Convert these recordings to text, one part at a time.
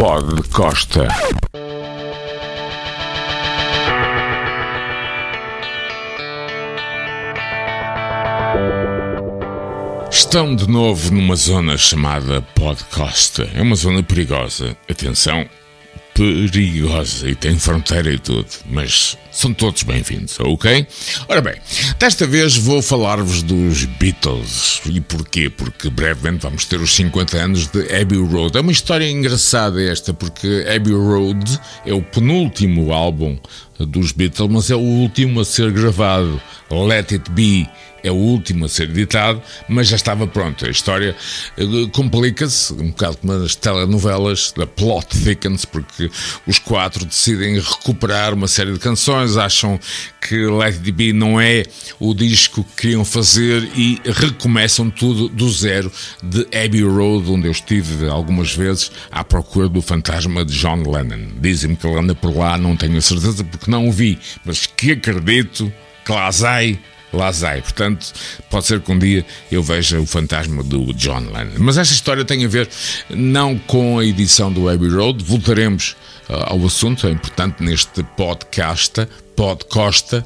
Pod Costa. Estão de novo numa zona chamada Pod Costa. É uma zona perigosa. Atenção, perigosa e tem fronteira e tudo, mas são todos bem-vindos, ok? Ora bem, desta vez vou falar-vos dos Beatles. E porquê? Porque brevemente vamos ter os 50 anos de Abbey Road. É uma história engraçada esta, porque Abbey Road é o penúltimo álbum dos Beatles, mas é o último a ser gravado. Let It Be é o último a ser editado, mas já estava pronto. A história eh, complica-se, um bocado como as telenovelas, da plot thickens, porque os quatro decidem recuperar uma série de canções, acham que Let It Be não é o disco que queriam fazer e recomeçam tudo do zero de Abbey Road, onde eu estive algumas vezes à procura do fantasma de John Lennon. Dizem-me que ele anda por lá, não tenho certeza porque não o vi, mas que acredito que lá sai lá sai. Portanto, pode ser que um dia eu veja o fantasma do John Lennon. Mas esta história tem a ver não com a edição do Abbey Road, voltaremos uh, ao assunto, é importante neste podcast, podcosta,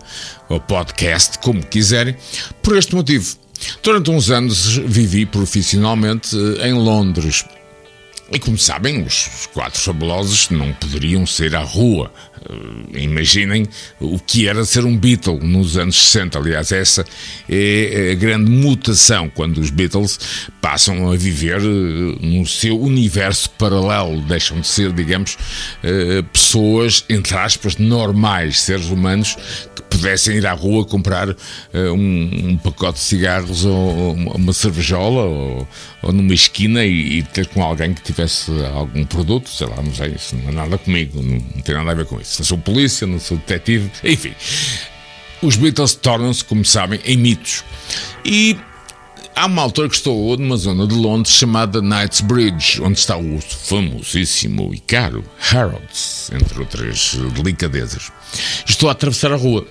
ou podcast, como quiserem, por este motivo. Durante uns anos vivi profissionalmente uh, em Londres. E como sabem, os quatro fabulosos não poderiam ser à rua. Uh, imaginem o que era ser um Beatle nos anos 60. Aliás, essa é a grande mutação quando os Beatles passam a viver uh, no seu universo paralelo. Deixam de ser, digamos, uh, pessoas, entre aspas, normais, seres humanos pudessem ir à rua comprar um, um, pacote de cigarros ou uma cervejola ou, ou numa esquina e, e, ter com alguém que tivesse algum produto, sei lá, não sei, isso não é nada comigo, não, não tem nada a ver com isso. Não sou polícia, não sou detetive, enfim. Os Beatles tornam-se, como sabem, em mitos. E há uma altura que estou numa zona de Londres chamada Knightsbridge, onde está o famosíssimo e caro Harrods, entre outras delicadezas. Estou a atravessar a rua.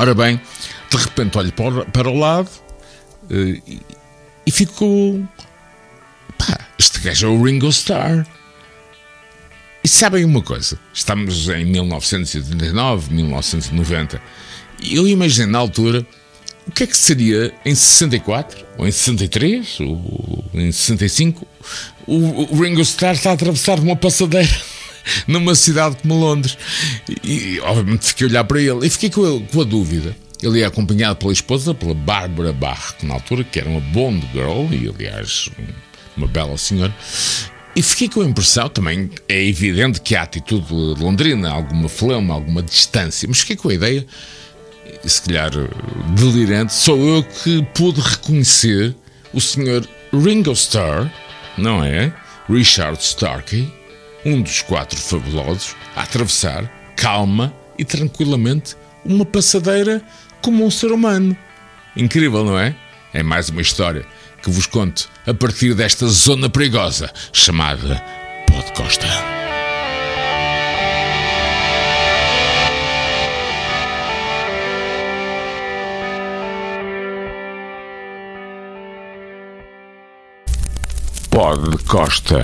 Ora bem, de repente olho para o lado uh, e, fico. Pá, este gajo é o Ringo Starr. E sabem uma coisa? Estamos em 1989, 1990. E eu imaginei na altura o que é que seria em 64, ou em 63, ou em 65, o, o Ringo Starr está a atravessar uma passadeira numa cidade como Londres. E, e obviamente fiquei a olhar para ele e fiquei com a, com a dúvida. Ele é acompanhado pela esposa, pela Bárbara Bach, na altura, que era uma Bond Girl, e aliás, uma bela senhora. E fiquei com a impressão, também é evidente que a atitude de londrina, alguma flama, alguma distância, mas fiquei com a ideia, se calhar delirante, sou eu que pude reconhecer o Sr. Ringo Starr, não é? Richard Starkey, um dos quatro fabulosos, a atravessar, calma e tranquilamente, uma passadeira como um ser humano. Incrível, não é? É mais uma história que vos conto a partir desta zona perigosa chamada Podcosta. Pod Costa.